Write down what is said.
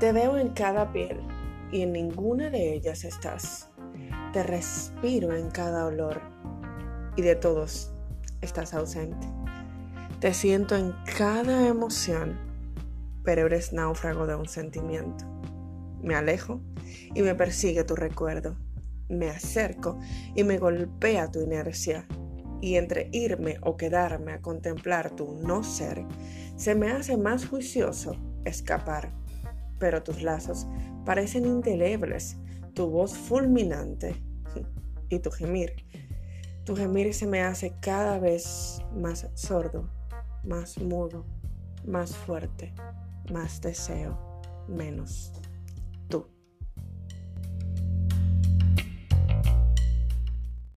Te veo en cada piel y en ninguna de ellas estás. Te respiro en cada olor y de todos estás ausente. Te siento en cada emoción, pero eres náufrago de un sentimiento. Me alejo y me persigue tu recuerdo. Me acerco y me golpea tu inercia. Y entre irme o quedarme a contemplar tu no ser, se me hace más juicioso escapar. Pero tus lazos parecen indelebles, tu voz fulminante y tu gemir. Tu gemir se me hace cada vez más sordo, más mudo, más fuerte, más deseo, menos.